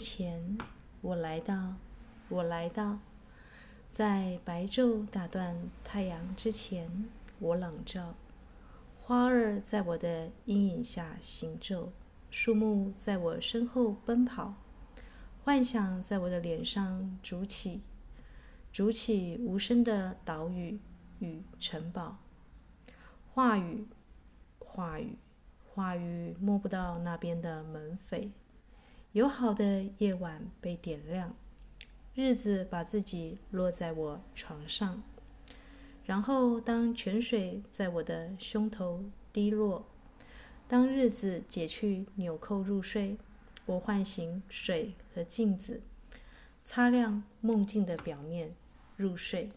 前，我来到，我来到，在白昼打断太阳之前，我朗照。花儿在我的阴影下行走，树木在我身后奔跑，幻想在我的脸上筑起，筑起无声的岛屿与城堡。话语，话语，话语，摸不到那边的门扉。友好的夜晚被点亮，日子把自己落在我床上。然后，当泉水在我的胸头滴落，当日子解去纽扣入睡，我唤醒水和镜子，擦亮梦境的表面，入睡。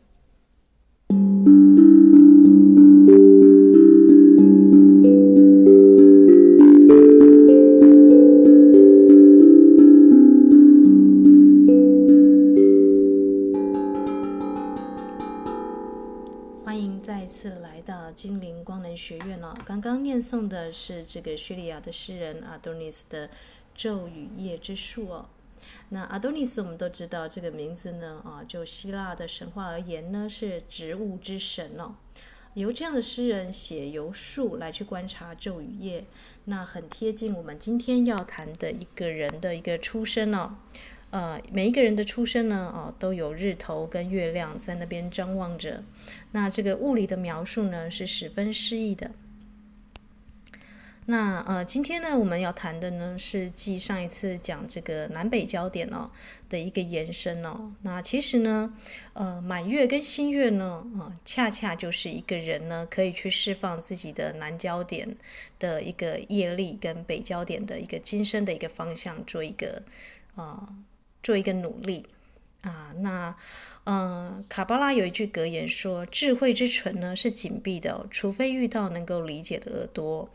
学院了，刚刚念诵的是这个叙利亚的诗人阿多尼斯的昼与夜之术哦。那阿多尼斯我们都知道这个名字呢啊，就希腊的神话而言呢，是植物之神哦。由这样的诗人写由术来去观察昼与夜，那很贴近我们今天要谈的一个人的一个出生哦。呃，每一个人的出生呢，哦，都有日头跟月亮在那边张望着。那这个物理的描述呢，是十分诗意的。那呃，今天呢，我们要谈的呢，是继上一次讲这个南北焦点哦的一个延伸哦。那其实呢，呃，满月跟新月呢，啊、呃，恰恰就是一个人呢，可以去释放自己的南焦点的一个业力，跟北焦点的一个今生的一个方向，做一个啊。呃做一个努力啊，那嗯、卡巴拉有一句格言说：“智慧之唇呢是紧闭的，除非遇到能够理解的耳朵。”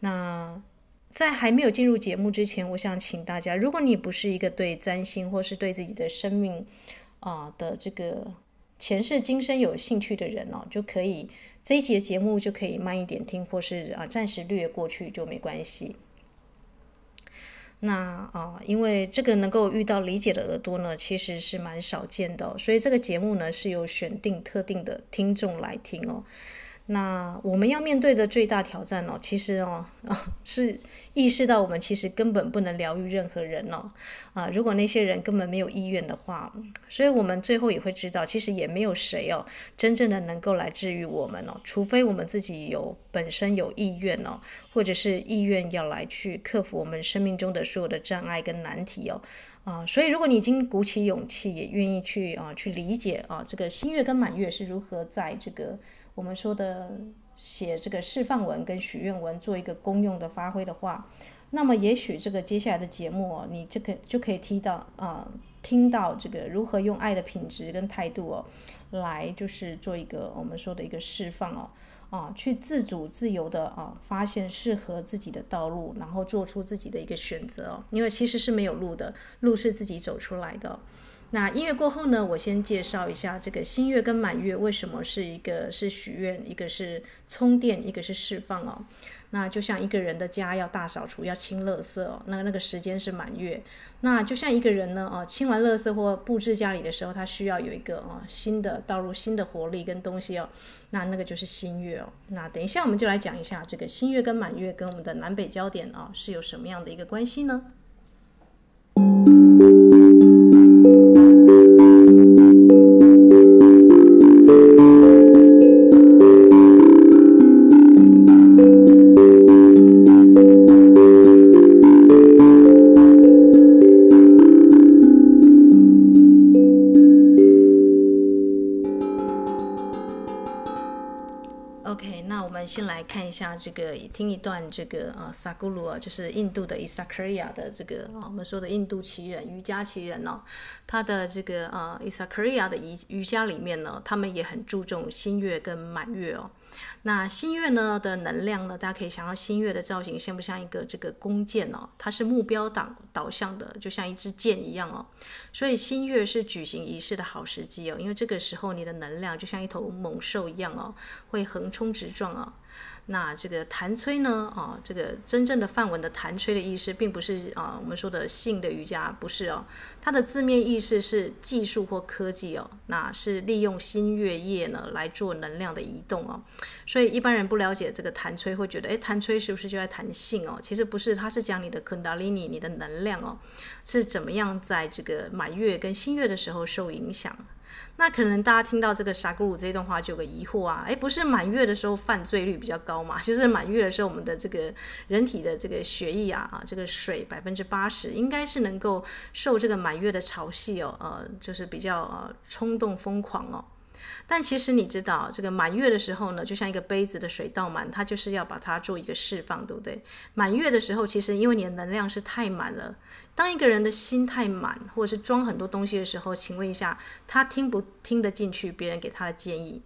那在还没有进入节目之前，我想请大家，如果你不是一个对占星或是对自己的生命啊的这个前世今生有兴趣的人哦，就可以这一节节目就可以慢一点听，或是啊暂时略过去就没关系。那啊，因为这个能够遇到理解的耳朵呢，其实是蛮少见的，所以这个节目呢是有选定特定的听众来听哦。那我们要面对的最大挑战哦，其实哦，是意识到我们其实根本不能疗愈任何人哦。啊，如果那些人根本没有意愿的话，所以我们最后也会知道，其实也没有谁哦，真正的能够来治愈我们哦，除非我们自己有本身有意愿哦，或者是意愿要来去克服我们生命中的所有的障碍跟难题哦。啊，所以如果你已经鼓起勇气，也愿意去啊，去理解啊，这个新月跟满月是如何在这个。我们说的写这个释放文跟许愿文做一个功用的发挥的话，那么也许这个接下来的节目哦，你这个就可以听到啊、听到这个如何用爱的品质跟态度哦，来就是做一个我们说的一个释放哦，啊，去自主自由的啊，发现适合自己的道路，然后做出自己的一个选择哦，因为其实是没有路的，路是自己走出来的。那音乐过后呢，我先介绍一下这个新月跟满月为什么是一个是许愿，一个是充电，一个是释放哦。那就像一个人的家要大扫除，要清垃圾哦，那那个时间是满月。那就像一个人呢，哦，清完垃圾或布置家里的时候，他需要有一个哦新的倒入新的活力跟东西哦，那那个就是新月哦。那等一下我们就来讲一下这个新月跟满月跟我们的南北焦点哦是有什么样的一个关系呢？下这个，听一段这个啊，萨古鲁啊，就是印度的伊萨克里亚的这个啊，我们说的印度奇人、瑜伽奇人哦，他的这个啊，伊萨克里亚的瑜瑜伽里面呢，他们也很注重新月跟满月哦。那新月呢的能量呢，大家可以想到新月的造型像不像一个这个弓箭哦？它是目标导导向的，就像一支箭一样哦。所以新月是举行仪式的好时机哦，因为这个时候你的能量就像一头猛兽一样哦，会横冲直撞哦。那这个谭崔呢？啊，这个真正的梵文的谭崔的意思，并不是啊我们说的性的瑜伽，不是哦。它的字面意思是技术或科技哦，那是利用新月夜呢来做能量的移动哦。所以一般人不了解这个谭崔，会觉得，诶，谭崔是不是就在谈性哦？其实不是，它是讲你的昆达里尼，你的能量哦，是怎么样在这个满月跟新月的时候受影响。那可能大家听到这个沙古鲁这一段话就有个疑惑啊，诶，不是满月的时候犯罪率比较高嘛？就是满月的时候，我们的这个人体的这个血液啊啊，这个水百分之八十应该是能够受这个满月的潮汐哦，呃，就是比较呃冲动疯狂哦。但其实你知道，这个满月的时候呢，就像一个杯子的水倒满，它就是要把它做一个释放，对不对？满月的时候，其实因为你的能量是太满了。当一个人的心太满，或者是装很多东西的时候，请问一下，他听不听得进去别人给他的建议？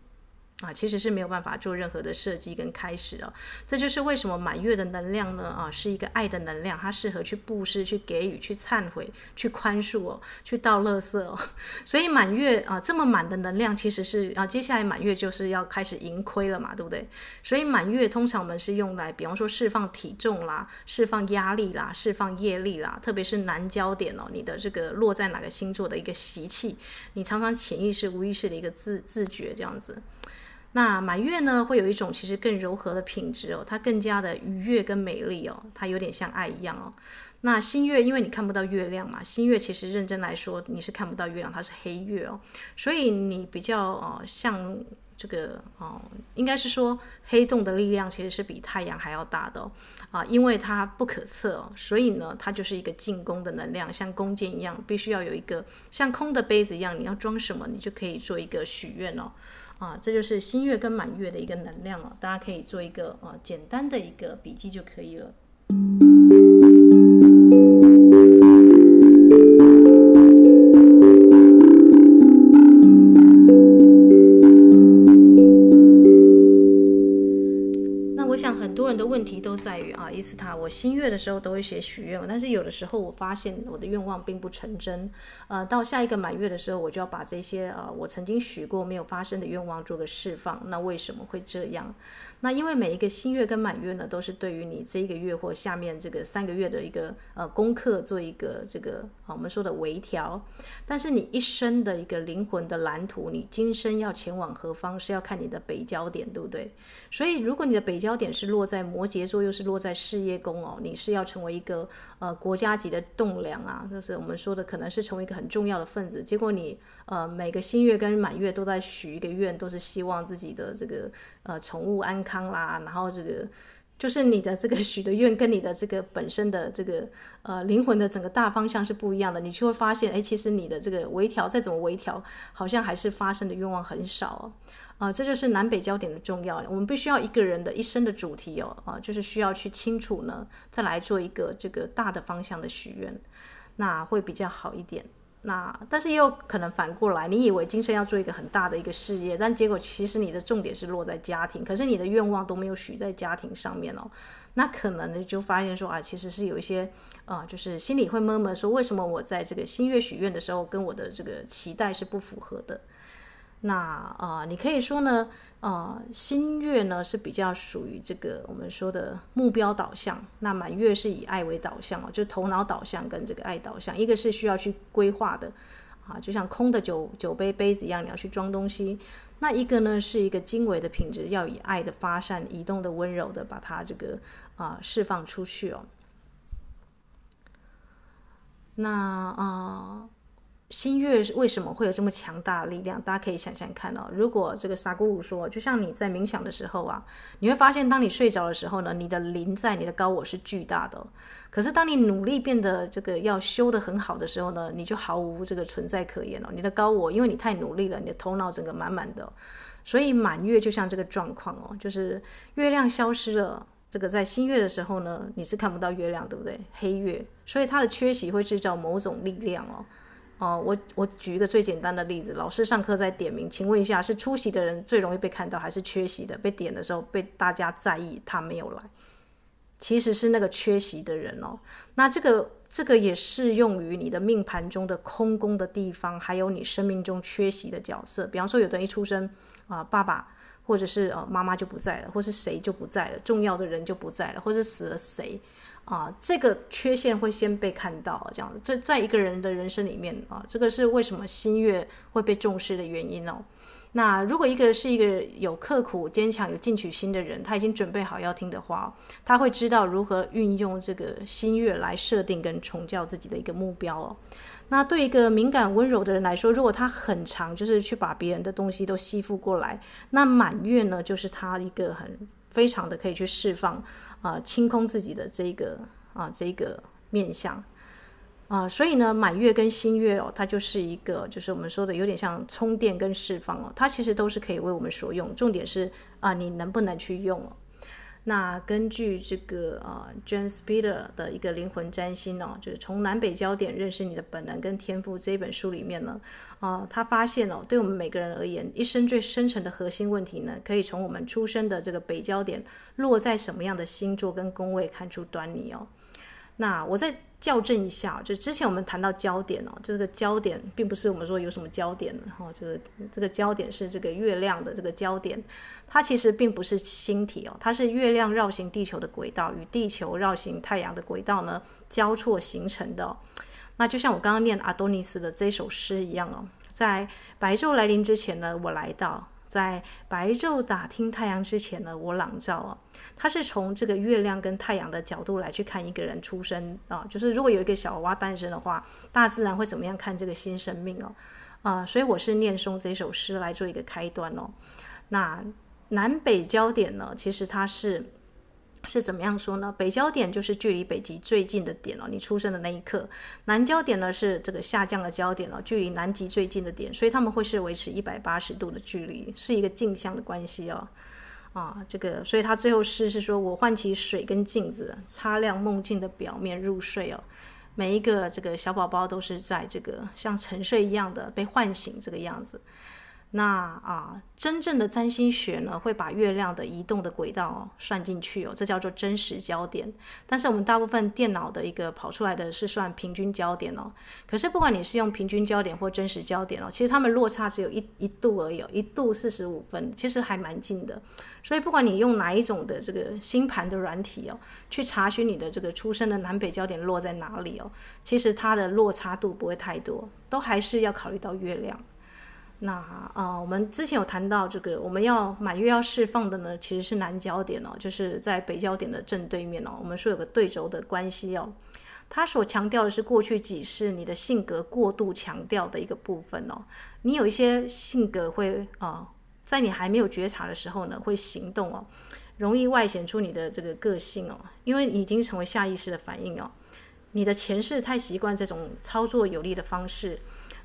啊，其实是没有办法做任何的设计跟开始哦。这就是为什么满月的能量呢？啊，是一个爱的能量，它适合去布施、去给予、去忏悔、去宽恕哦，去倒垃圾哦。所以满月啊，这么满的能量，其实是啊，接下来满月就是要开始盈亏了嘛，对不对？所以满月通常我们是用来，比方说释放体重啦、释放压力啦、释放业力啦，特别是南焦点哦，你的这个落在哪个星座的一个习气，你常常潜意识、无意识的一个自自觉这样子。那满月呢，会有一种其实更柔和的品质哦，它更加的愉悦跟美丽哦，它有点像爱一样哦。那新月，因为你看不到月亮嘛，新月其实认真来说你是看不到月亮，它是黑月哦，所以你比较哦像这个哦，应该是说黑洞的力量其实是比太阳还要大的哦啊，因为它不可测哦，所以呢，它就是一个进攻的能量，像弓箭一样，必须要有一个像空的杯子一样，你要装什么，你就可以做一个许愿哦。啊，这就是新月跟满月的一个能量啊，大家可以做一个啊简单的一个笔记就可以了。在于啊，伊斯塔，我新月的时候都会写许愿，但是有的时候我发现我的愿望并不成真。呃，到下一个满月的时候，我就要把这些啊我曾经许过没有发生的愿望做个释放。那为什么会这样？那因为每一个新月跟满月呢，都是对于你这一个月或下面这个三个月的一个呃功课做一个这个啊我们说的微调。但是你一生的一个灵魂的蓝图，你今生要前往何方，是要看你的北焦点，对不对？所以如果你的北焦点是落在摩羯座又是落在事业宫哦，你是要成为一个呃国家级的栋梁啊，就是我们说的可能是成为一个很重要的分子。结果你呃每个新月跟满月都在许一个愿，都是希望自己的这个呃宠物安康啦，然后这个就是你的这个 许的愿跟你的这个本身的这个呃灵魂的整个大方向是不一样的，你就会发现，哎，其实你的这个微调再怎么微调，好像还是发生的愿望很少哦。啊、这就是南北焦点的重要。我们必须要一个人的一生的主题哦，啊、就是需要去清楚呢，再来做一个这个大的方向的许愿，那会比较好一点。那但是也有可能反过来，你以为今生要做一个很大的一个事业，但结果其实你的重点是落在家庭，可是你的愿望都没有许在家庭上面哦。那可能呢就发现说啊，其实是有一些啊、就是心里会闷闷说，为什么我在这个新月许愿的时候，跟我的这个期待是不符合的。那啊、你可以说呢，呃，新月呢是比较属于这个我们说的目标导向，那满月是以爱为导向哦，就头脑导向跟这个爱导向，一个是需要去规划的啊，就像空的酒酒杯杯子一样，你要去装东西；那一个呢是一个经纬的品质，要以爱的发散、移动的温柔的把它这个啊、释放出去哦。那啊。新月为什么会有这么强大的力量？大家可以想想看哦。如果这个萨古鲁说，就像你在冥想的时候啊，你会发现，当你睡着的时候呢，你的灵在、你的高我是巨大的。可是当你努力变得这个要修得很好的时候呢，你就毫无这个存在可言了。你的高我，因为你太努力了，你的头脑整个满满的。所以满月就像这个状况哦，就是月亮消失了。这个在新月的时候呢，你是看不到月亮，对不对？黑月，所以它的缺席会制造某种力量哦。哦，我我举一个最简单的例子，老师上课在点名，请问一下，是出席的人最容易被看到，还是缺席的被点的时候被大家在意他没有来？其实是那个缺席的人哦。那这个这个也适用于你的命盘中的空宫的地方，还有你生命中缺席的角色。比方说，有的人一出生啊，爸爸或者是呃妈妈就不在了，或是谁就不在了，重要的人就不在了，或是死了谁啊？这个缺陷会先被看到，这样子。这在一个人的人生里面啊，这个是为什么新月会被重视的原因哦。那如果一个是一个有刻苦、坚强、有进取心的人，他已经准备好要听的话，他会知道如何运用这个新月来设定跟重教自己的一个目标哦。那对一个敏感温柔的人来说，如果他很长就是去把别人的东西都吸附过来，那满月呢，就是他一个很非常的可以去释放啊、清空自己的这个啊、这个面相。啊、所以呢，满月跟新月哦，它就是一个，就是我们说的有点像充电跟释放哦，它其实都是可以为我们所用。重点是啊、你能不能去用哦？那根据这个啊、James Peter 的一个灵魂占星哦，就是从南北焦点认识你的本能跟天赋这一本书里面呢，啊、他发现哦，对我们每个人而言，一生最深层的核心问题呢，可以从我们出生的这个北焦点落在什么样的星座跟宫位看出端倪哦。那我再。校正一下，就之前我们谈到焦点哦，这个焦点并不是我们说有什么焦点，然后，这个这个焦点是这个月亮的这个焦点，它其实并不是星体哦，它是月亮绕行地球的轨道与地球绕行太阳的轨道呢交错形成的。那就像我刚刚念阿多尼斯的这首诗一样哦，在白昼来临之前呢，我来到。在白昼打听太阳之前呢，我朗照啊，他是从这个月亮跟太阳的角度来去看一个人出生啊，就是如果有一个小娃娃诞生的话，大自然会怎么样看这个新生命哦？啊，所以我是念诵这首诗来做一个开端哦。那南北焦点呢，其实它是。是怎么样说呢？北焦点就是距离北极最近的点哦，你出生的那一刻。南焦点呢是这个下降的焦点哦，距离南极最近的点，所以他们会是维持一百八十度的距离，是一个镜像的关系哦。啊，这个，所以他最后诗是说：“我唤起水跟镜子，擦亮梦境的表面入睡哦。”每一个这个小宝宝都是在这个像沉睡一样的被唤醒这个样子。那啊，真正的占星学呢，会把月亮的移动的轨道哦，算进去哦，这叫做真实焦点。但是我们大部分电脑的一个跑出来的是算平均焦点哦。可是不管你是用平均焦点或真实焦点哦，其实它们落差只有一一度而已，一度四十五分，其实还蛮近的。所以不管你用哪一种的这个星盘的软体哦，去查询你的这个出生的南北焦点落在哪里哦，其实它的落差度不会太多，都还是要考虑到月亮。那啊、我们之前有谈到这个，我们要满月要释放的呢，其实是南焦点哦，就是在北焦点的正对面哦。我们说有个对轴的关系哦，它所强调的是过去几世你的性格过度强调的一个部分哦。你有一些性格会啊、在你还没有觉察的时候呢，会行动哦，容易外显出你的这个个性哦，因为已经成为下意识的反应哦。你的前世太习惯这种操作有力的方式。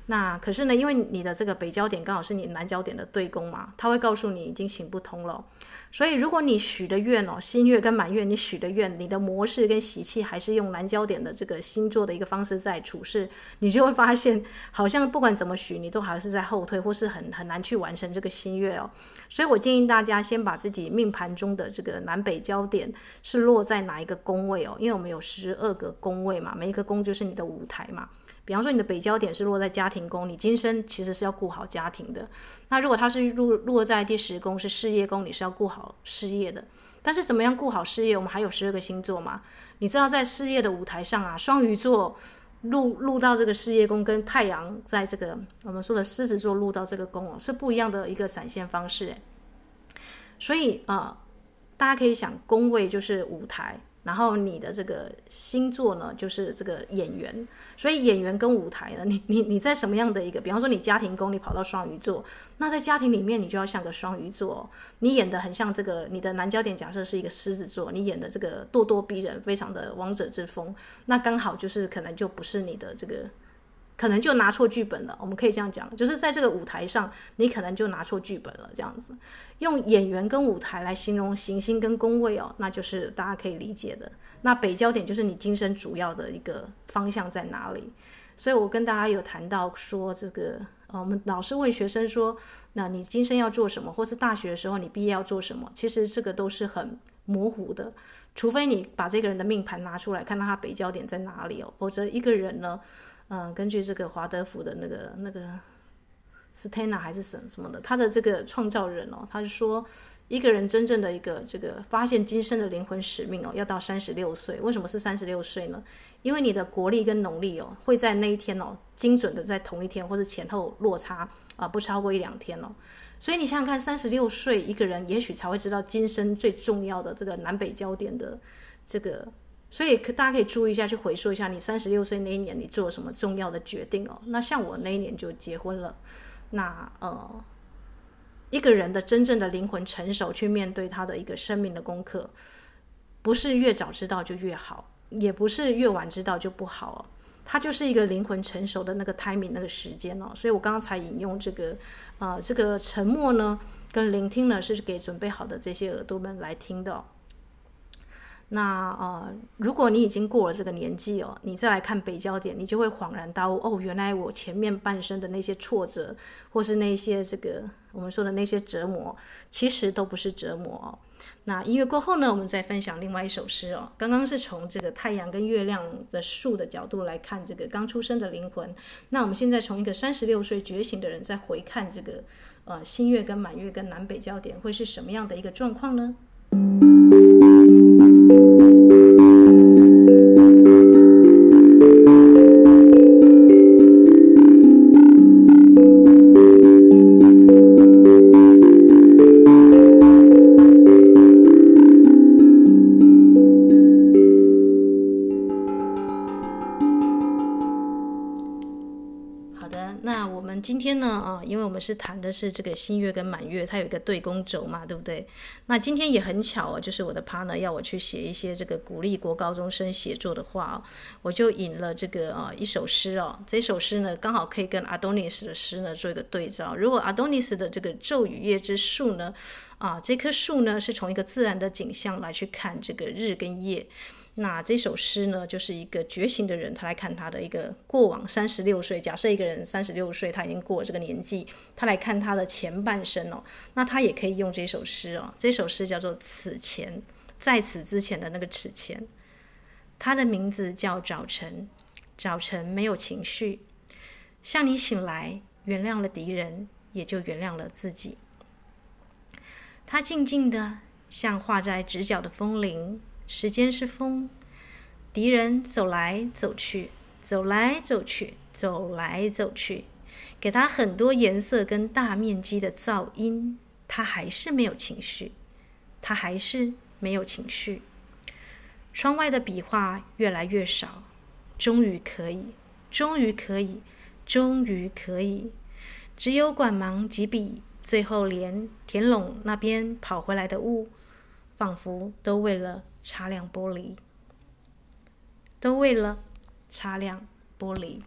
那可是呢，因为你的这个北焦点刚好是你南焦点的对宫嘛，它会告诉你已经行不通了。所以如果你许的愿哦，新月跟满月你许的愿，你的模式跟习气还是用南焦点的这个星座的一个方式在处事，你就会发现好像不管怎么许，你都还是在后退，或是很很难去完成这个新月哦。所以我建议大家先把自己命盘中的这个南北焦点是落在哪一个宫位哦，因为我们有十二个宫位嘛，每一个宫就是你的舞台嘛。比方说，你的北焦点是落在家庭宫，你今生其实是要顾好家庭的。那如果它是落落在第十宫，是事业宫，你是要顾好事业的。但是怎么样顾好事业？我们还有十二个星座嘛？你知道，在事业的舞台上啊，双鱼座入入到这个事业宫，跟太阳在这个我们说的狮子座入到这个宫哦，是不一样的一个展现方式。所以啊、呃，大家可以想，宫位就是舞台。然后你的这个星座呢，就是这个演员，所以演员跟舞台呢，你你你在什么样的一个，比方说你家庭宫，你跑到双鱼座，那在家庭里面你就要像个双鱼座，你演的很像这个，你的男焦点假设是一个狮子座，你演的这个咄咄逼人，非常的王者之风，那刚好就是可能就不是你的这个。可能就拿错剧本了，我们可以这样讲，就是在这个舞台上，你可能就拿错剧本了。这样子，用演员跟舞台来形容行星跟宫位哦，那就是大家可以理解的。那北焦点就是你今生主要的一个方向在哪里？所以我跟大家有谈到说，这个呃，我们老师问学生说，那你今生要做什么，或是大学的时候你毕业要做什么？其实这个都是很模糊的，除非你把这个人的命盘拿出来，看到他北焦点在哪里哦，否则一个人呢。嗯，根据这个华德福的那个那个 Stena 还是什什么的，他的这个创造人哦，他是说一个人真正的一个这个发现今生的灵魂使命哦，要到三十六岁。为什么是三十六岁呢？因为你的国历跟农历哦，会在那一天哦，精准的在同一天或者前后落差啊，不超过一两天哦。所以你想想看，三十六岁一个人，也许才会知道今生最重要的这个南北焦点的这个。所以可大家可以注意一下，去回溯一下你三十六岁那一年你做了什么重要的决定哦。那像我那一年就结婚了。那呃，一个人的真正的灵魂成熟，去面对他的一个生命的功课，不是越早知道就越好，也不是越晚知道就不好哦。他就是一个灵魂成熟的那个 timing 那个时间哦。所以我刚刚才引用这个，呃，这个沉默呢，跟聆听呢，是给准备好的这些耳朵们来听的。那呃，如果你已经过了这个年纪哦，你再来看北焦点，你就会恍然大悟哦，原来我前面半生的那些挫折，或是那些这个我们说的那些折磨，其实都不是折磨哦。那音乐过后呢，我们再分享另外一首诗哦。刚刚是从这个太阳跟月亮的树的角度来看这个刚出生的灵魂，那我们现在从一个三十六岁觉醒的人再回看这个呃新月跟满月跟南北焦点会是什么样的一个状况呢？Thank you. 今天呢，啊，因为我们是谈的是这个新月跟满月，它有一个对宫轴嘛，对不对？那今天也很巧哦，就是我的 partner 要我去写一些这个鼓励国高中生写作的话哦，我就引了这个啊一首诗哦，这首诗呢刚好可以跟 Adonis 的诗呢做一个对照。如果 Adonis 的这个昼与夜之树呢，啊这棵树呢是从一个自然的景象来去看这个日跟夜。那这首诗呢，就是一个觉醒的人，他来看他的一个过往三十六岁。假设一个人三十六岁，他已经过了这个年纪，他来看他的前半生哦。那他也可以用这首诗哦。这首诗叫做《此前》，在此之前的那个此前。他的名字叫早晨，早晨没有情绪，像你醒来，原谅了敌人，也就原谅了自己。他静静的，像画在直角的风铃。时间是风，敌人走来走去，走来走去，走来走去，给他很多颜色跟大面积的噪音，他还是没有情绪，他还是没有情绪。窗外的笔画越来越少，终于可以，终于可以，终于可以，只有管忙几笔，最后连田陇那边跑回来的雾，仿佛都为了。擦亮玻璃，都为了擦亮玻璃。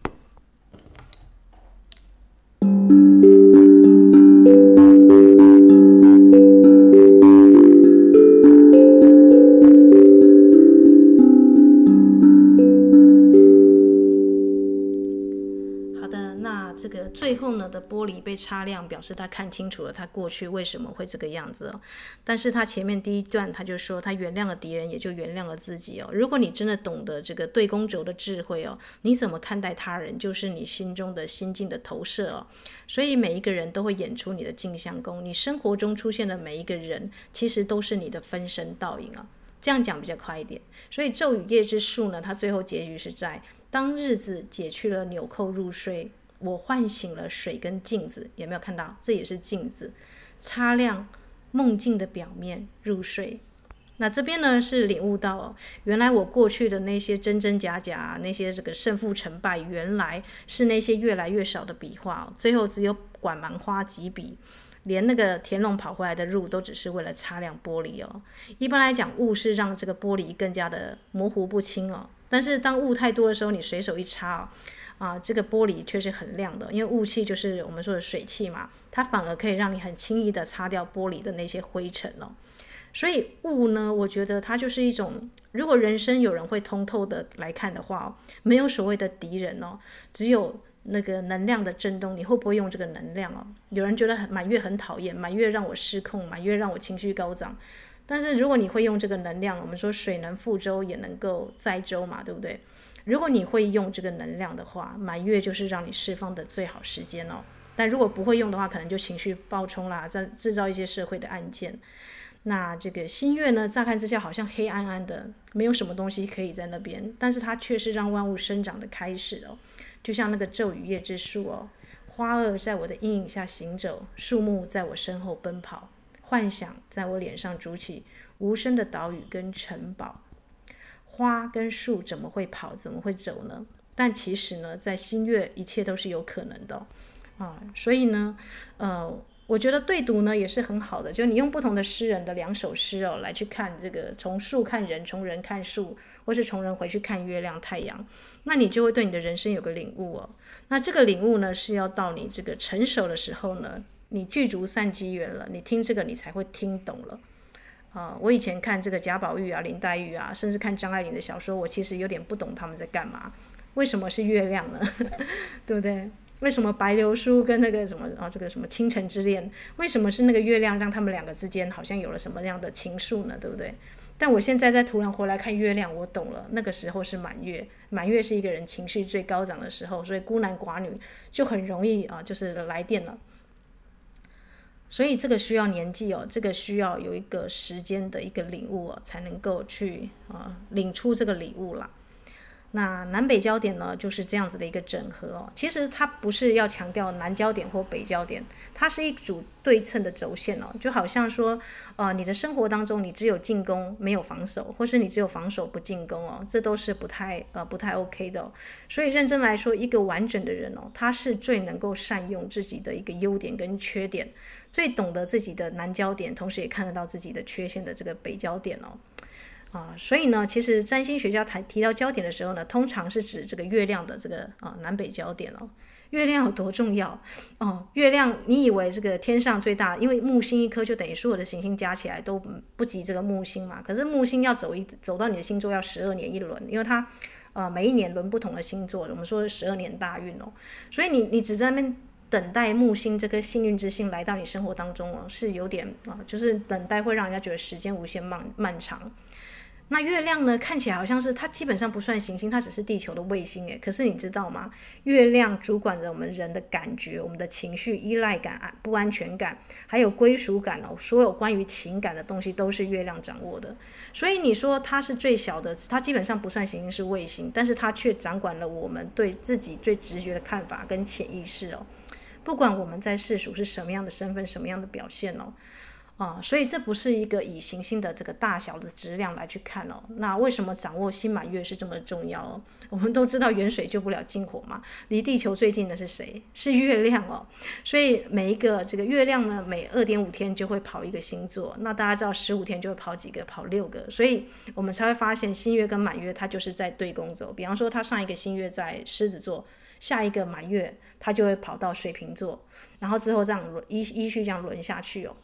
玻璃被擦亮，表示他看清楚了他过去为什么会这个样子哦。但是他前面第一段他就说，他原谅了敌人，也就原谅了自己哦。如果你真的懂得这个对公轴的智慧哦，你怎么看待他人，就是你心中的心境的投射哦。所以每一个人都会演出你的镜像宫，你生活中出现的每一个人，其实都是你的分身倒影啊。这样讲比较快一点。所以昼与夜之树呢，它最后结局是在当日子解去了纽扣入睡。我唤醒了水跟镜子，有没有看到？这也是镜子，擦亮梦境的表面，入睡。那这边呢是领悟到哦，原来我过去的那些真真假假，那些这个胜负成败，原来是那些越来越少的笔画，最后只有管芒花几笔，连那个田龙跑回来的路都只是为了擦亮玻璃哦。一般来讲，雾是让这个玻璃更加的模糊不清哦，但是当雾太多的时候，你随手一擦哦。啊，这个玻璃确实很亮的，因为雾气就是我们说的水汽嘛，它反而可以让你很轻易的擦掉玻璃的那些灰尘哦。所以雾呢，我觉得它就是一种，如果人生有人会通透的来看的话哦，没有所谓的敌人哦，只有那个能量的震动，你会不会用这个能量哦？有人觉得很满月很讨厌，满月让我失控，满月让我情绪高涨，但是如果你会用这个能量，我们说水能覆舟，也能够载舟嘛，对不对？如果你会用这个能量的话，满月就是让你释放的最好时间哦。但如果不会用的话，可能就情绪暴冲啦，在制造一些社会的案件。那这个新月呢，乍看之下好像黑暗暗的，没有什么东西可以在那边，但是它却是让万物生长的开始哦。就像那个咒语夜之树哦，花儿在我的阴影下行走，树木在我身后奔跑，幻想在我脸上筑起无声的岛屿跟城堡。花跟树怎么会跑，怎么会走呢？但其实呢，在新月，一切都是有可能的啊。所以呢，呃。我觉得对读呢也是很好的，就你用不同的诗人的两首诗哦来去看这个，从树看人，从人看树，或是从人回去看月亮、太阳，那你就会对你的人生有个领悟哦。那这个领悟呢是要到你这个成熟的时候呢，你具足善机缘了，你听这个你才会听懂了啊。我以前看这个贾宝玉啊、林黛玉啊，甚至看张爱玲的小说，我其实有点不懂他们在干嘛，为什么是月亮呢？对不对？为什么白流苏跟那个什么啊，这个什么倾城之恋，为什么是那个月亮让他们两个之间好像有了什么样的情愫呢？对不对？但我现在再突然回来看月亮，我懂了，那个时候是满月，满月是一个人情绪最高涨的时候，所以孤男寡女就很容易啊，就是来电了。所以这个需要年纪哦，这个需要有一个时间的一个领悟哦，才能够去啊领出这个礼物啦。那南北焦点呢，就是这样子的一个整合哦。其实它不是要强调南焦点或北焦点，它是一组对称的轴线哦。就好像说，呃，你的生活当中你只有进攻没有防守，或是你只有防守不进攻哦，这都是不太呃不太 OK 的哦。所以认真来说，一个完整的人哦，他是最能够善用自己的一个优点跟缺点，最懂得自己的南焦点，同时也看得到自己的缺陷的这个北焦点哦。啊，所以呢，其实占星学家谈提到焦点的时候呢，通常是指这个月亮的这个啊南北焦点哦。月亮有多重要？哦，月亮，你以为这个天上最大，因为木星一颗就等于所有的行星加起来都不及这个木星嘛。可是木星要走一走到你的星座要十二年一轮，因为它呃每一年轮不同的星座，我们说十二年大运哦。所以你你只在那等待木星这颗幸运之星来到你生活当中哦，是有点啊，就是等待会让人家觉得时间无限漫漫长。那月亮呢？看起来好像是它基本上不算行星，它只是地球的卫星诶。可是你知道吗？月亮主管着我们人的感觉、我们的情绪、依赖感、不安全感，还有归属感哦。所有关于情感的东西都是月亮掌握的。所以你说它是最小的，它基本上不算行星，是卫星，但是它却掌管了我们对自己最直觉的看法跟潜意识哦。不管我们在世俗是什么样的身份、什么样的表现哦。啊、所以这不是一个以行星的这个大小的质量来去看哦。那为什么掌握新满月是这么重要哦？我们都知道远水救不了近火嘛，离地球最近的是谁？是月亮哦。所以每一个这个月亮呢，每二点五天就会跑一个星座。那大家知道十五天就会跑几个？跑六个。所以我们才会发现新月跟满月它就是在对宫走。比方说，它上一个新月在狮子座，下一个满月它就会跑到水瓶座，然后之后这样轮依依序这样轮下去哦。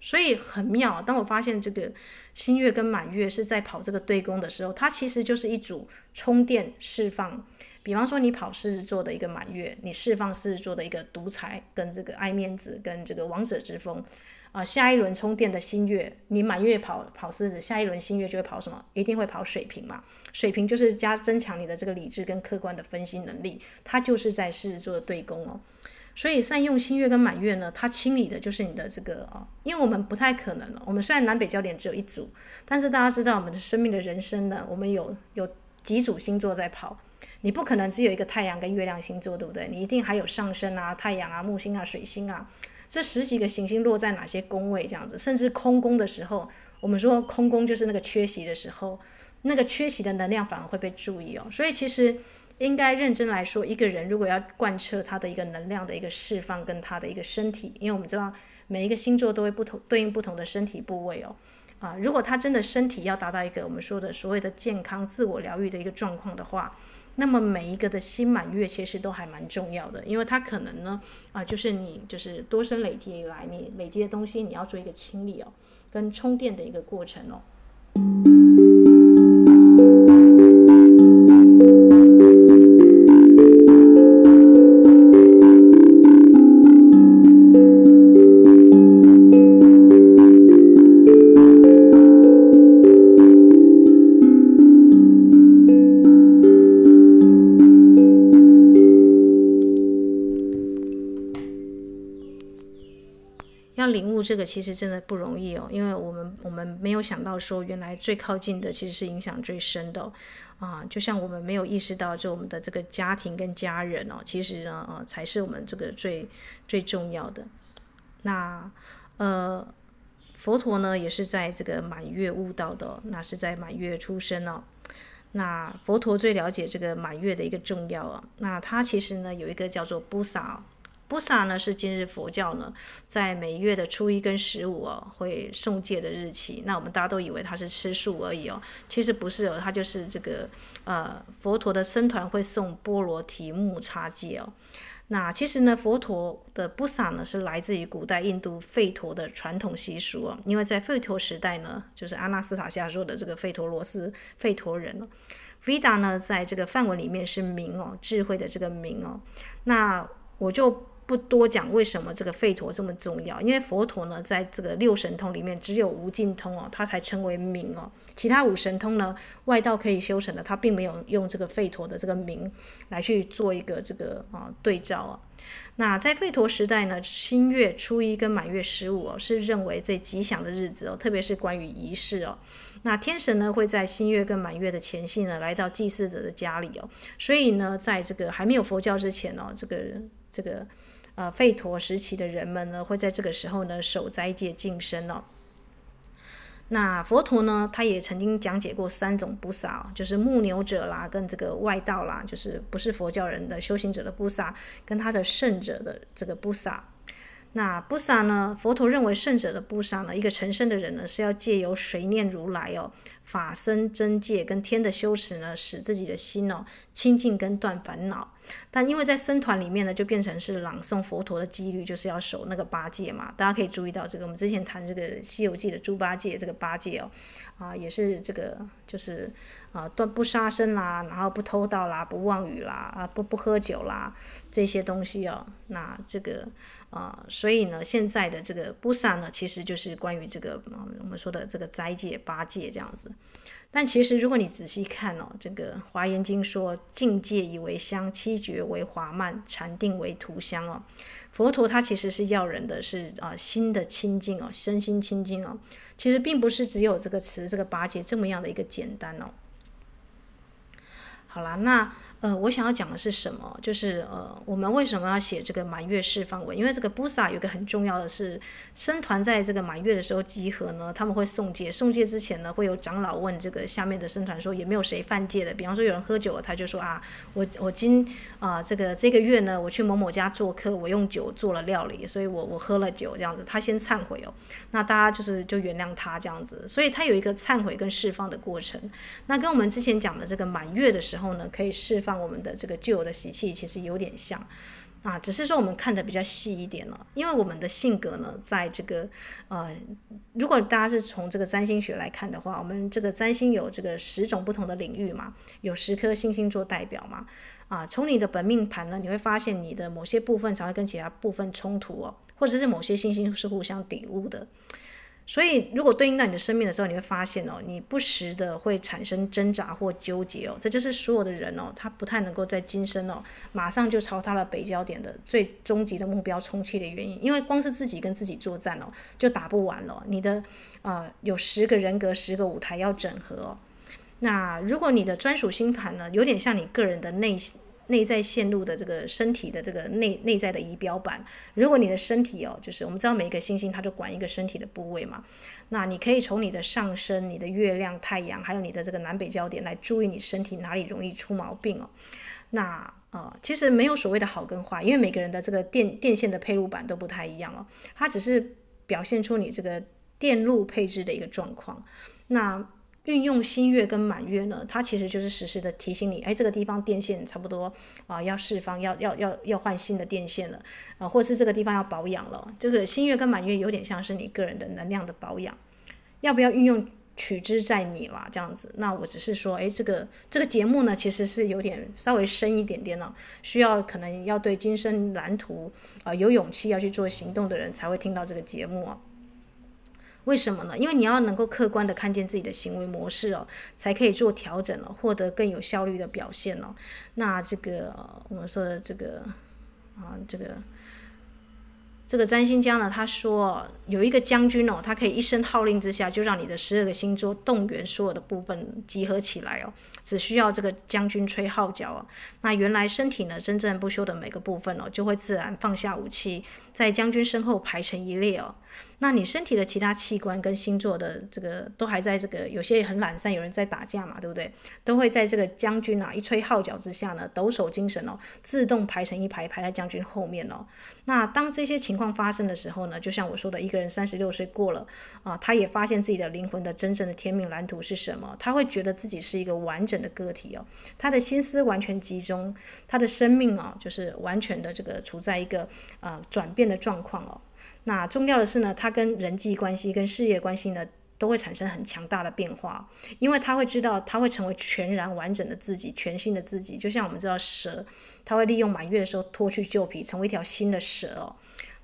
所以很妙，当我发现这个新月跟满月是在跑这个对宫的时候，它其实就是一组充电释放。比方说，你跑狮子座的一个满月，你释放狮子座的一个独裁跟这个爱面子跟这个王者之风啊。下一轮充电的新月，你满月跑跑狮子，下一轮新月就会跑什么？一定会跑水瓶嘛。水瓶就是加增强你的这个理智跟客观的分析能力，它就是在狮子座的对宫哦。所以善用新月跟满月呢，它清理的就是你的这个啊，因为我们不太可能了。我们虽然南北焦点只有一组，但是大家知道我们的生命的人生呢，我们有有几组星座在跑，你不可能只有一个太阳跟月亮星座，对不对？你一定还有上升啊、太阳啊、木星啊、水星啊，这十几个行星落在哪些宫位这样子，甚至空宫的时候，我们说空宫就是那个缺席的时候，那个缺席的能量反而会被注意哦。所以其实。应该认真来说，一个人如果要贯彻他的一个能量的一个释放，跟他的一个身体，因为我们知道每一个星座都会不同对应不同的身体部位哦，啊，如果他真的身体要达到一个我们说的所谓的健康、自我疗愈的一个状况的话，那么每一个的新满月其实都还蛮重要的，因为它可能呢，啊，就是你就是多生累积以来你累积的东西，你要做一个清理哦，跟充电的一个过程哦。这个其实真的不容易哦，因为我们我们没有想到说，原来最靠近的其实是影响最深的啊，就像我们没有意识到，就我们的这个家庭跟家人哦，其实呢，呃，才是我们这个最最重要的。那呃，佛陀呢，也是在这个满月悟道的，那是在满月出生哦。那佛陀最了解这个满月的一个重要啊，那他其实呢，有一个叫做菩萨。布萨呢是今日佛教呢在每月的初一跟十五哦会送戒的日期。那我们大家都以为他是吃素而已哦，其实不是哦，他就是这个呃佛陀的僧团会送波罗提木叉戒哦。那其实呢，佛陀的布萨呢是来自于古代印度吠陀的传统习俗哦，因为在吠陀时代呢，就是阿纳斯塔夏说的这个吠陀罗斯吠陀人哦，Veda 呢在这个梵文里面是明哦，智慧的这个明哦，那我就。不多讲为什么这个吠陀这么重要，因为佛陀呢，在这个六神通里面只有无尽通哦，他才称为明哦。其他五神通呢，外道可以修成的，他并没有用这个吠陀的这个明来去做一个这个啊对照啊。那在吠陀时代呢，新月初一跟满月十五哦，是认为最吉祥的日子哦，特别是关于仪式哦。那天神呢，会在新月跟满月的前夕呢，来到祭祀者的家里哦。所以呢，在这个还没有佛教之前哦，这个这个。呃，吠陀时期的人们呢，会在这个时候呢守斋戒净身哦。那佛陀呢，他也曾经讲解过三种菩萨，就是牧牛者啦，跟这个外道啦，就是不是佛教人的修行者的菩萨，跟他的圣者的这个菩萨。那菩萨呢，佛陀认为圣者的菩萨呢，一个成圣的人呢，是要借由随念如来哦。法身真戒跟天的修持呢，使自己的心哦清净跟断烦恼。但因为在僧团里面呢，就变成是朗诵佛陀的几率，就是要守那个八戒嘛。大家可以注意到这个，我们之前谈这个《西游记》的猪八戒，这个八戒哦，啊，也是这个就是啊，断不杀生啦，然后不偷盗啦，不妄语啦，啊，不不喝酒啦，这些东西哦。那这个啊，所以呢，现在的这个菩萨呢，其实就是关于这个啊，我们说的这个斋戒八戒这样子。但其实，如果你仔细看哦，这个《华严经》说，净戒以为香，七觉为华曼，禅定为涂香哦。佛陀他其实是要人的是啊心的清净哦，身心清净哦。其实并不是只有这个持这个八戒这么样的一个简单哦。好啦，那。呃，我想要讲的是什么？就是呃，我们为什么要写这个满月释放文？因为这个菩萨有个很重要的是，僧团在这个满月的时候集合呢，他们会诵戒。诵戒之前呢，会有长老问这个下面的僧团说，有没有谁犯戒的？比方说有人喝酒，他就说啊，我我今啊、这个这个月呢，我去某某家做客，我用酒做了料理，所以我我喝了酒这样子，他先忏悔哦。那大家就是就原谅他这样子，所以他有一个忏悔跟释放的过程。那跟我们之前讲的这个满月的时候呢，可以释。放我们的这个旧的习气，其实有点像啊，只是说我们看的比较细一点了。因为我们的性格呢，在这个呃，如果大家是从这个占星学来看的话，我们这个占星有这个十种不同的领域嘛，有十颗星星做代表嘛。啊，从你的本命盘呢，你会发现你的某些部分才会跟其他部分冲突哦，或者是某些星星是互相抵触的。所以，如果对应到你的生命的时候，你会发现哦，你不时的会产生挣扎或纠结哦，这就是所有的人哦，他不太能够在今生哦，马上就朝他的北焦点的最终极的目标冲去的原因，因为光是自己跟自己作战哦，就打不完了。你的呃，有十个人格，十个舞台要整合哦。那如果你的专属星盘呢，有点像你个人的内心。内在线路的这个身体的这个内内在的仪表板，如果你的身体哦，就是我们知道每一个星星它就管一个身体的部位嘛，那你可以从你的上升、你的月亮、太阳，还有你的这个南北焦点来注意你身体哪里容易出毛病哦。那呃，其实没有所谓的好跟坏，因为每个人的这个电电线的配路板都不太一样哦，它只是表现出你这个电路配置的一个状况。那。运用新月跟满月呢，它其实就是实时的提醒你，哎，这个地方电线差不多啊，要释放，要要要要换新的电线了，啊，或者是这个地方要保养了。这个新月跟满月有点像是你个人的能量的保养，要不要运用取之在你啦，这样子。那我只是说，哎，这个这个节目呢，其实是有点稍微深一点点呢，需要可能要对今生蓝图啊有勇气要去做行动的人才会听到这个节目啊。为什么呢？因为你要能够客观的看见自己的行为模式哦，才可以做调整了，获得更有效率的表现哦。那这个我们说的这个啊，这个这个占星家呢，他说有一个将军哦，他可以一声号令之下，就让你的十二个星座动员所有的部分集合起来哦，只需要这个将军吹号角哦，那原来身体呢真正不修的每个部分哦，就会自然放下武器，在将军身后排成一列哦。那你身体的其他器官跟星座的这个都还在这个，有些很懒散，有人在打架嘛，对不对？都会在这个将军啊一吹号角之下呢，抖擞精神哦，自动排成一排，排在将军后面哦。那当这些情况发生的时候呢，就像我说的，一个人三十六岁过了啊，他也发现自己的灵魂的真正的天命蓝图是什么？他会觉得自己是一个完整的个体哦，他的心思完全集中，他的生命哦，就是完全的这个处在一个呃转变的状况哦。那重要的是呢，他跟人际关系、跟事业关系呢，都会产生很强大的变化，因为他会知道，他会成为全然完整的自己，全新的自己。就像我们知道蛇，他会利用满月的时候脱去旧皮，成为一条新的蛇哦。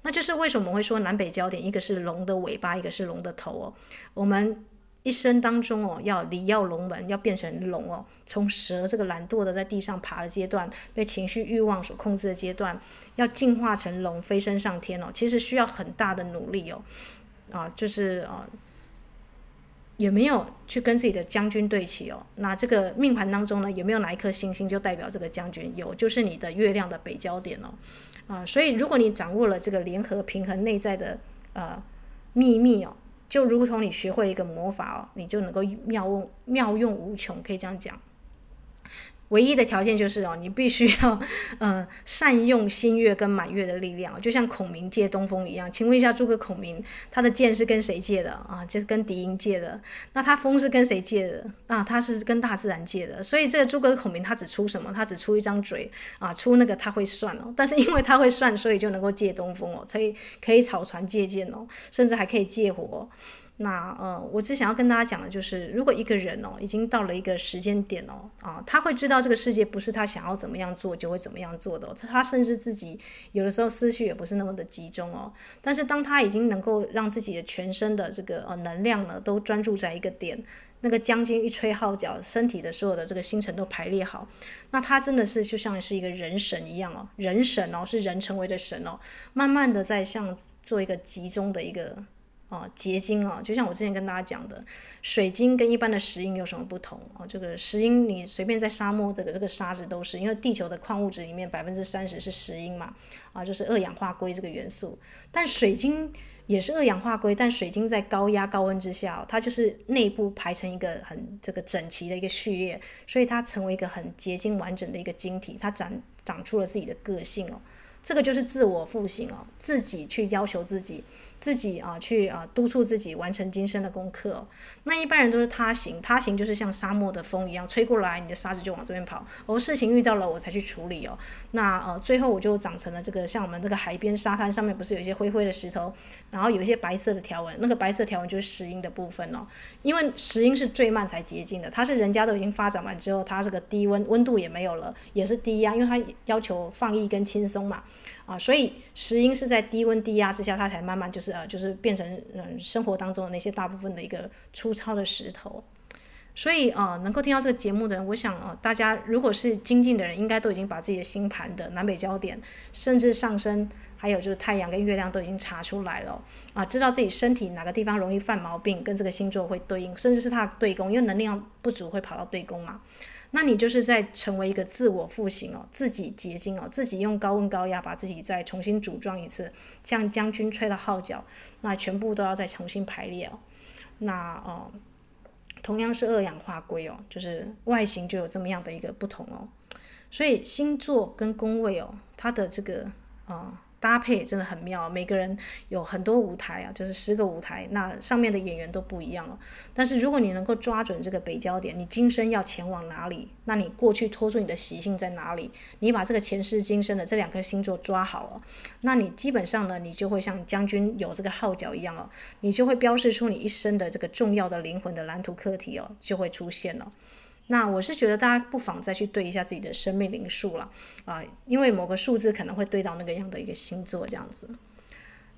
那就是为什么我们会说南北焦点，一个是龙的尾巴，一个是龙的头哦。我们。一生当中哦，要离要龙门，要变成龙哦。从蛇这个懒惰的在地上爬的阶段，被情绪欲望所控制的阶段，要进化成龙，飞升上天哦。其实需要很大的努力哦。啊，就是啊，有没有去跟自己的将军对齐哦？那这个命盘当中呢，有没有哪一颗星星就代表这个将军？有，就是你的月亮的北焦点哦。啊，所以如果你掌握了这个联合平衡内在的呃秘密哦。就如同你学会一个魔法哦，你就能够妙用妙用无穷，可以这样讲。唯一的条件就是哦，你必须要呃 善用新月跟满月的力量，就像孔明借东风一样。请问一下诸葛孔明，他的剑是跟谁借的啊？就是跟敌营借的。那他风是跟谁借的？啊，他是跟大自然借的。所以这个诸葛孔明他只出什么？他只出一张嘴啊，出那个他会算哦。但是因为他会算，所以就能够借东风哦，可以可以草船借箭哦，甚至还可以借火。那呃，我只想要跟大家讲的就是，如果一个人哦，已经到了一个时间点哦，啊，他会知道这个世界不是他想要怎么样做就会怎么样做的，他甚至自己有的时候思绪也不是那么的集中哦。但是当他已经能够让自己的全身的这个呃能量呢，都专注在一个点，那个将军一吹号角，身体的所有的这个星辰都排列好，那他真的是就像是一个人神一样哦，人神哦，是人成为的神哦，慢慢的在像做一个集中的一个。哦，结晶哦，就像我之前跟大家讲的，水晶跟一般的石英有什么不同哦？这个石英你随便在沙漠这个这个沙子都是，因为地球的矿物质里面百分之三十是石英嘛，啊，就是二氧化硅这个元素。但水晶也是二氧化硅，但水晶在高压高温之下，它就是内部排成一个很这个整齐的一个序列，所以它成为一个很结晶完整的一个晶体，它长长出了自己的个性哦。这个就是自我复兴哦，自己去要求自己。自己啊，去啊督促自己完成今生的功课。那一般人都是他行，他行就是像沙漠的风一样吹过来，你的沙子就往这边跑。而事情遇到了，我才去处理哦。那呃，最后我就长成了这个，像我们这个海边沙滩上面不是有一些灰灰的石头，然后有一些白色的条纹，那个白色条纹就是石英的部分哦。因为石英是最慢才结晶的，它是人家都已经发展完之后，它这个低温温度也没有了，也是低压，因为它要求放逸跟轻松嘛。啊，所以石英是在低温低压之下，它才慢慢就是呃，就是变成嗯生活当中的那些大部分的一个粗糙的石头。所以啊，能够听到这个节目的人，我想啊，大家如果是精进的人，应该都已经把自己的星盘的南北焦点，甚至上升，还有就是太阳跟月亮都已经查出来了啊，知道自己身体哪个地方容易犯毛病，跟这个星座会对应，甚至是它的对宫，因为能量不足会跑到对宫嘛。那你就是在成为一个自我复兴哦，自己结晶哦，自己用高温高压把自己再重新组装一次，像将军吹了号角，那全部都要再重新排列哦。那哦，同样是二氧化硅哦，就是外形就有这么样的一个不同哦。所以星座跟宫位哦，它的这个啊。搭配真的很妙，每个人有很多舞台啊，就是十个舞台，那上面的演员都不一样了。但是如果你能够抓准这个北焦点，你今生要前往哪里？那你过去拖住你的习性在哪里？你把这个前世今生的这两颗星座抓好了，那你基本上呢，你就会像将军有这个号角一样哦，你就会标示出你一生的这个重要的灵魂的蓝图课题哦，就会出现了。那我是觉得大家不妨再去对一下自己的生命灵数了啊，因为某个数字可能会对到那个样的一个星座这样子。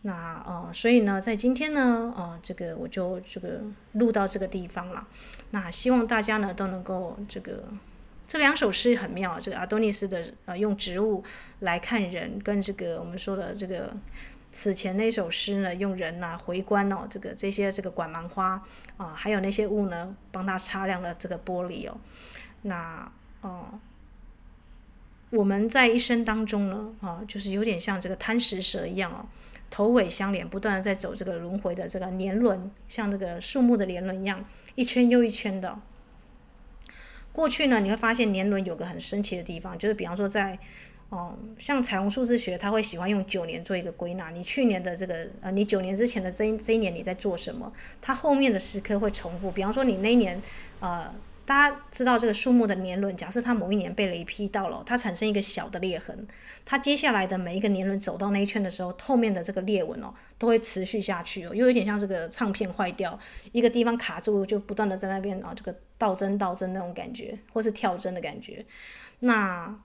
那呃，所以呢，在今天呢，呃，这个我就这个录到这个地方了。那希望大家呢都能够这个这两首诗很妙，这个阿多尼斯的呃用植物来看人，跟这个我们说的这个此前那首诗呢，用人呐、啊、回观哦，这个这些这个管芒花啊，还有那些雾呢，帮他擦亮了这个玻璃哦。那哦、我们在一生当中呢，啊，就是有点像这个贪食蛇一样哦，头尾相连，不断的在走这个轮回的这个年轮，像这个树木的年轮一样，一圈又一圈的。过去呢，你会发现年轮有个很神奇的地方，就是比方说在，哦、像彩虹数字学，他会喜欢用九年做一个归纳。你去年的这个，呃，你九年之前的这这一年你在做什么？它后面的时刻会重复。比方说你那一年，呃。大家知道这个树木的年轮，假设它某一年被雷劈到了，它产生一个小的裂痕，它接下来的每一个年轮走到那一圈的时候，后面的这个裂纹哦，都会持续下去哦，又有点像这个唱片坏掉，一个地方卡住，就不断的在那边啊，这个倒针倒针那种感觉，或是跳针的感觉，那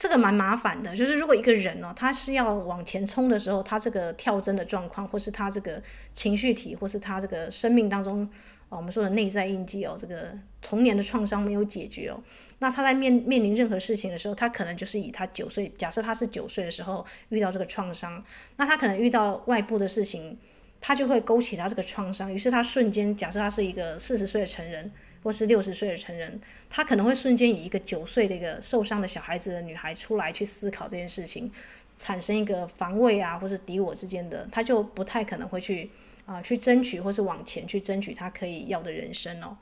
这个蛮麻烦的，就是如果一个人哦，他是要往前冲的时候，他这个跳针的状况，或是他这个情绪体，或是他这个生命当中。哦，我们说的内在印记哦，这个童年的创伤没有解决哦，那他在面面临任何事情的时候，他可能就是以他九岁，假设他是九岁的时候遇到这个创伤，那他可能遇到外部的事情，他就会勾起他这个创伤，于是他瞬间，假设他是一个四十岁的成人，或是六十岁的成人，他可能会瞬间以一个九岁的一个受伤的小孩子的女孩出来去思考这件事情，产生一个防卫啊，或是敌我之间的，他就不太可能会去。啊，去争取或是往前去争取他可以要的人生哦，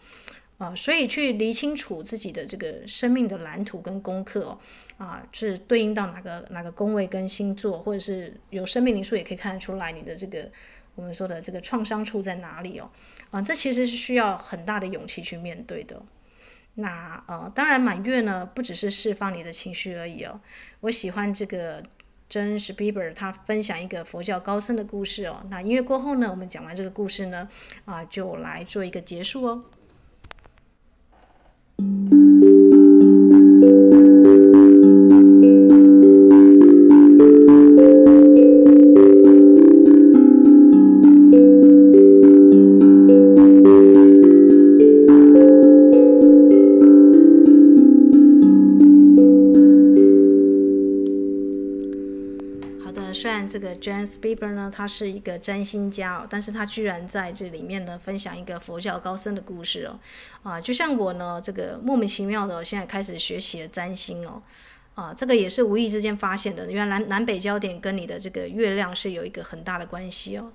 啊，所以去理清楚自己的这个生命的蓝图跟功课哦，啊，是对应到哪个哪个宫位跟星座，或者是有生命灵数也可以看得出来你的这个我们说的这个创伤处在哪里哦，啊，这其实是需要很大的勇气去面对的。那呃，当然满月呢，不只是释放你的情绪而已哦，我喜欢这个。珍·史皮伯他分享一个佛教高僧的故事哦。那音乐过后呢，我们讲完这个故事呢，啊，就来做一个结束哦。James Bieber 呢，他是一个占星家哦，但是他居然在这里面呢，分享一个佛教高僧的故事哦，啊，就像我呢，这个莫名其妙的现在开始学习了占星哦，啊，这个也是无意之间发现的，原来南南北焦点跟你的这个月亮是有一个很大的关系哦。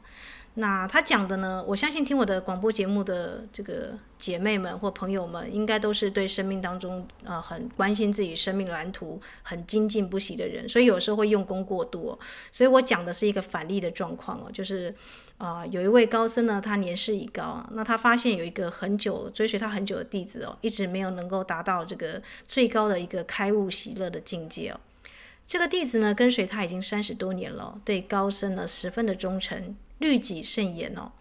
那他讲的呢，我相信听我的广播节目的这个姐妹们或朋友们，应该都是对生命当中呃很关心自己生命蓝图、很精进不息的人，所以有时候会用功过度。所以我讲的是一个反例的状况哦，就是啊、有一位高僧呢，他年事已高，那他发现有一个很久追随他很久的弟子哦，一直没有能够达到这个最高的一个开悟喜乐的境界哦。这个弟子呢，跟随他已经三十多年了，对高僧呢十分的忠诚。律己慎言哦，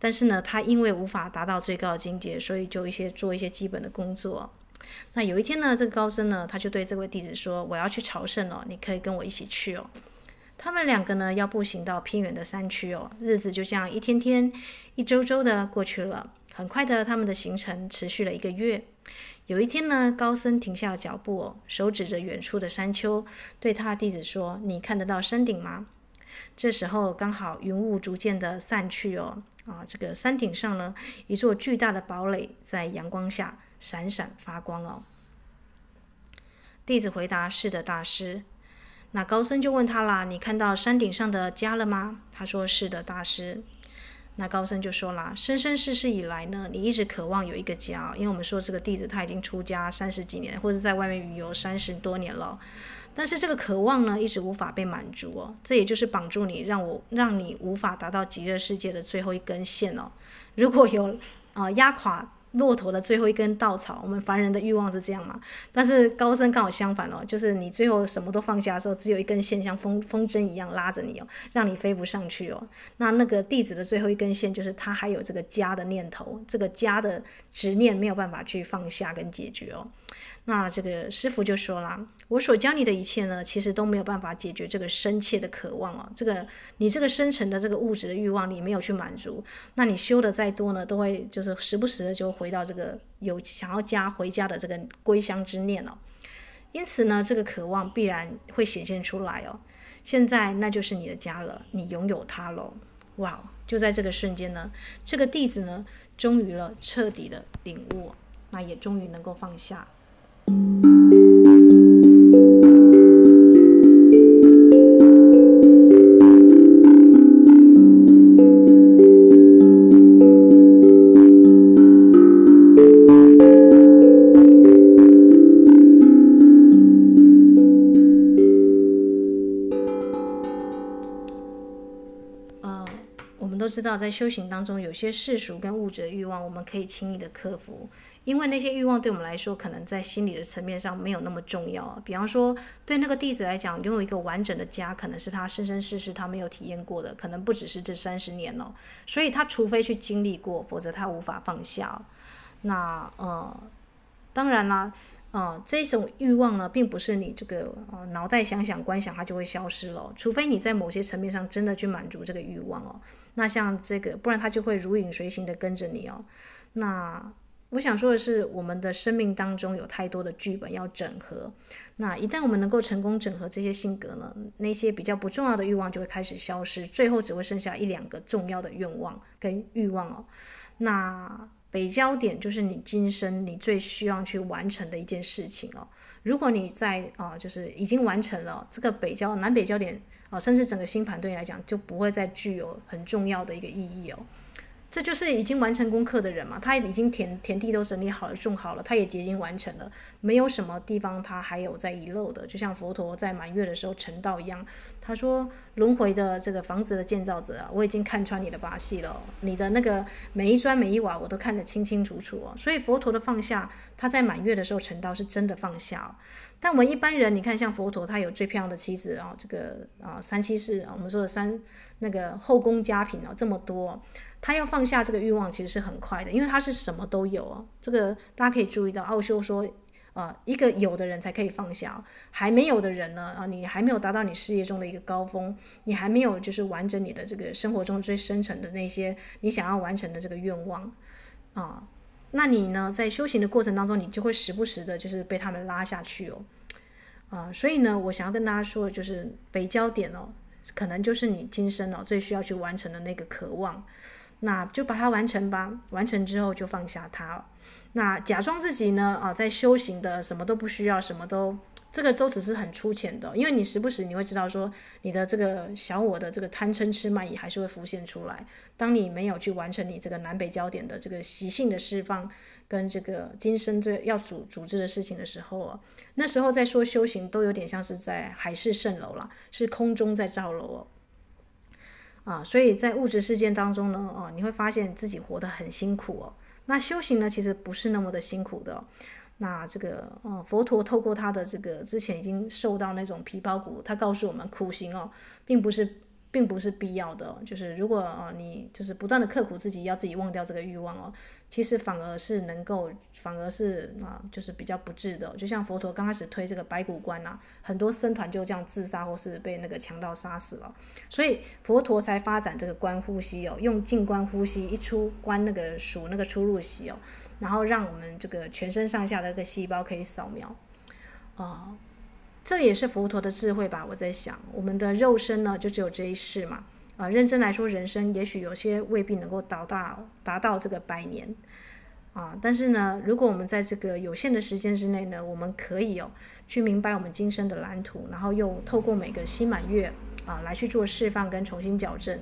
但是呢，他因为无法达到最高的境界，所以就一些做一些基本的工作。那有一天呢，这个高僧呢，他就对这位弟子说：“我要去朝圣哦，你可以跟我一起去哦。”他们两个呢，要步行到偏远的山区哦，日子就这样一天天、一周周的过去了。很快的，他们的行程持续了一个月。有一天呢，高僧停下了脚步哦，手指着远处的山丘，对他的弟子说：“你看得到山顶吗？”这时候刚好云雾逐渐的散去哦，啊，这个山顶上呢，一座巨大的堡垒在阳光下闪闪发光哦。弟子回答：“是的，大师。”那高僧就问他啦：“你看到山顶上的家了吗？”他说：“是的，大师。”那高僧就说啦：“生生世世以来呢，你一直渴望有一个家，因为我们说这个弟子他已经出家三十几年，或者在外面旅游三十多年了。”但是这个渴望呢，一直无法被满足哦，这也就是绑住你，让我让你无法达到极乐世界的最后一根线哦。如果有啊、呃、压垮骆驼的最后一根稻草，我们凡人的欲望是这样嘛？但是高僧刚好相反哦，就是你最后什么都放下的时候，只有一根线像风风筝一样拉着你哦，让你飞不上去哦。那那个弟子的最后一根线，就是他还有这个家的念头，这个家的执念没有办法去放下跟解决哦。那这个师傅就说了，我所教你的一切呢，其实都没有办法解决这个深切的渴望哦。这个你这个深层的这个物质的欲望，你没有去满足，那你修的再多呢，都会就是时不时的就回到这个有想要家回家的这个归乡之念哦。因此呢，这个渴望必然会显现出来哦。现在那就是你的家了，你拥有它喽。哇！就在这个瞬间呢，这个弟子呢，终于了彻底的领悟，那也终于能够放下。あっ。知道在修行当中，有些世俗跟物质的欲望，我们可以轻易的克服，因为那些欲望对我们来说，可能在心理的层面上没有那么重要。比方说，对那个弟子来讲，拥有一个完整的家，可能是他生生世世他没有体验过的，可能不只是这三十年了。所以他除非去经历过，否则他无法放下。那呃，当然啦。啊、这种欲望呢，并不是你这个呃脑袋想想观想它就会消失了，除非你在某些层面上真的去满足这个欲望哦。那像这个，不然它就会如影随形的跟着你哦。那我想说的是，我们的生命当中有太多的剧本要整合。那一旦我们能够成功整合这些性格呢，那些比较不重要的欲望就会开始消失，最后只会剩下一两个重要的愿望跟欲望哦。那。北焦点就是你今生你最希望去完成的一件事情哦。如果你在啊，就是已经完成了这个北交南北焦点啊，甚至整个星盘对你来讲就不会再具有很重要的一个意义哦。这就是已经完成功课的人嘛，他已经田田地都整理好了，种好了，他也结晶完成了，没有什么地方他还有在遗漏的。就像佛陀在满月的时候成道一样，他说轮回的这个房子的建造者，我已经看穿你的把戏了，你的那个每一砖每一瓦我都看得清清楚楚。所以佛陀的放下，他在满月的时候成道是真的放下。但我们一般人，你看像佛陀，他有最漂亮的妻子啊，这个啊三妻四，我们说的三那个后宫佳品啊这么多。他要放下这个欲望，其实是很快的，因为他是什么都有哦。这个大家可以注意到，奥修说，啊、呃，一个有的人才可以放下，还没有的人呢，啊，你还没有达到你事业中的一个高峰，你还没有就是完成你的这个生活中最深层的那些你想要完成的这个愿望，啊，那你呢，在修行的过程当中，你就会时不时的就是被他们拉下去哦，啊，所以呢，我想要跟大家说的就是北焦点哦，可能就是你今生哦最需要去完成的那个渴望。那就把它完成吧，完成之后就放下它。那假装自己呢啊，在修行的什么都不需要，什么都这个都只是很粗浅的，因为你时不时你会知道说，你的这个小我的这个贪嗔痴慢疑还是会浮现出来。当你没有去完成你这个南北焦点的这个习性的释放，跟这个今生最要组组织的事情的时候啊，那时候再说修行都有点像是在海市蜃楼了，是空中在造楼哦。啊，所以在物质世界当中呢，啊，你会发现自己活得很辛苦哦。那修行呢，其实不是那么的辛苦的。那这个，嗯，佛陀透过他的这个之前已经受到那种皮包骨，他告诉我们，苦行哦，并不是。并不是必要的，就是如果啊，你就是不断的刻苦自己，要自己忘掉这个欲望哦，其实反而是能够，反而是啊，就是比较不智的。就像佛陀刚开始推这个白骨观呐，很多僧团就这样自杀或是被那个强盗杀死了，所以佛陀才发展这个观呼吸哦，用静观呼吸，一出观那个数那个出入息哦，然后让我们这个全身上下的这个细胞可以扫描啊。这也是佛陀的智慧吧？我在想，我们的肉身呢，就只有这一世嘛。啊、认真来说，人生也许有些未必能够达到达到这个百年啊。但是呢，如果我们在这个有限的时间之内呢，我们可以哦，去明白我们今生的蓝图，然后又透过每个新满月啊来去做释放跟重新矫正。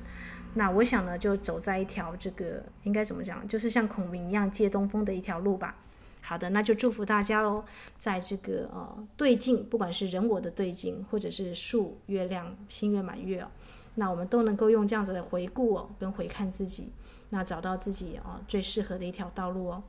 那我想呢，就走在一条这个应该怎么讲，就是像孔明一样借东风的一条路吧。好的，那就祝福大家喽，在这个呃对镜，不管是人我的对镜，或者是树月亮、新月满月哦，那我们都能够用这样子的回顾哦，跟回看自己，那找到自己、哦、最适合的一条道路哦。